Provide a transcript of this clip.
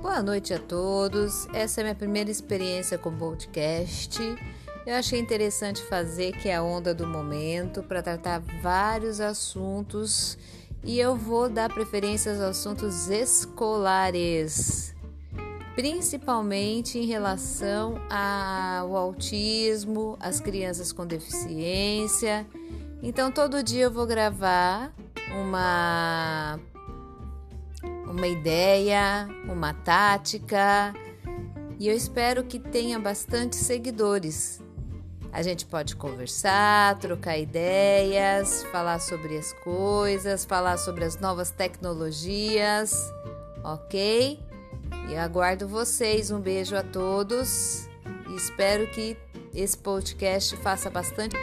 Boa noite a todos. Essa é minha primeira experiência com podcast. Eu achei interessante fazer que é a onda do momento para tratar vários assuntos e eu vou dar preferência aos assuntos escolares, principalmente em relação ao autismo, às crianças com deficiência. Então todo dia eu vou gravar uma uma ideia, uma tática, e eu espero que tenha bastante seguidores. A gente pode conversar, trocar ideias, falar sobre as coisas, falar sobre as novas tecnologias, ok? E aguardo vocês. Um beijo a todos e espero que esse podcast faça bastante.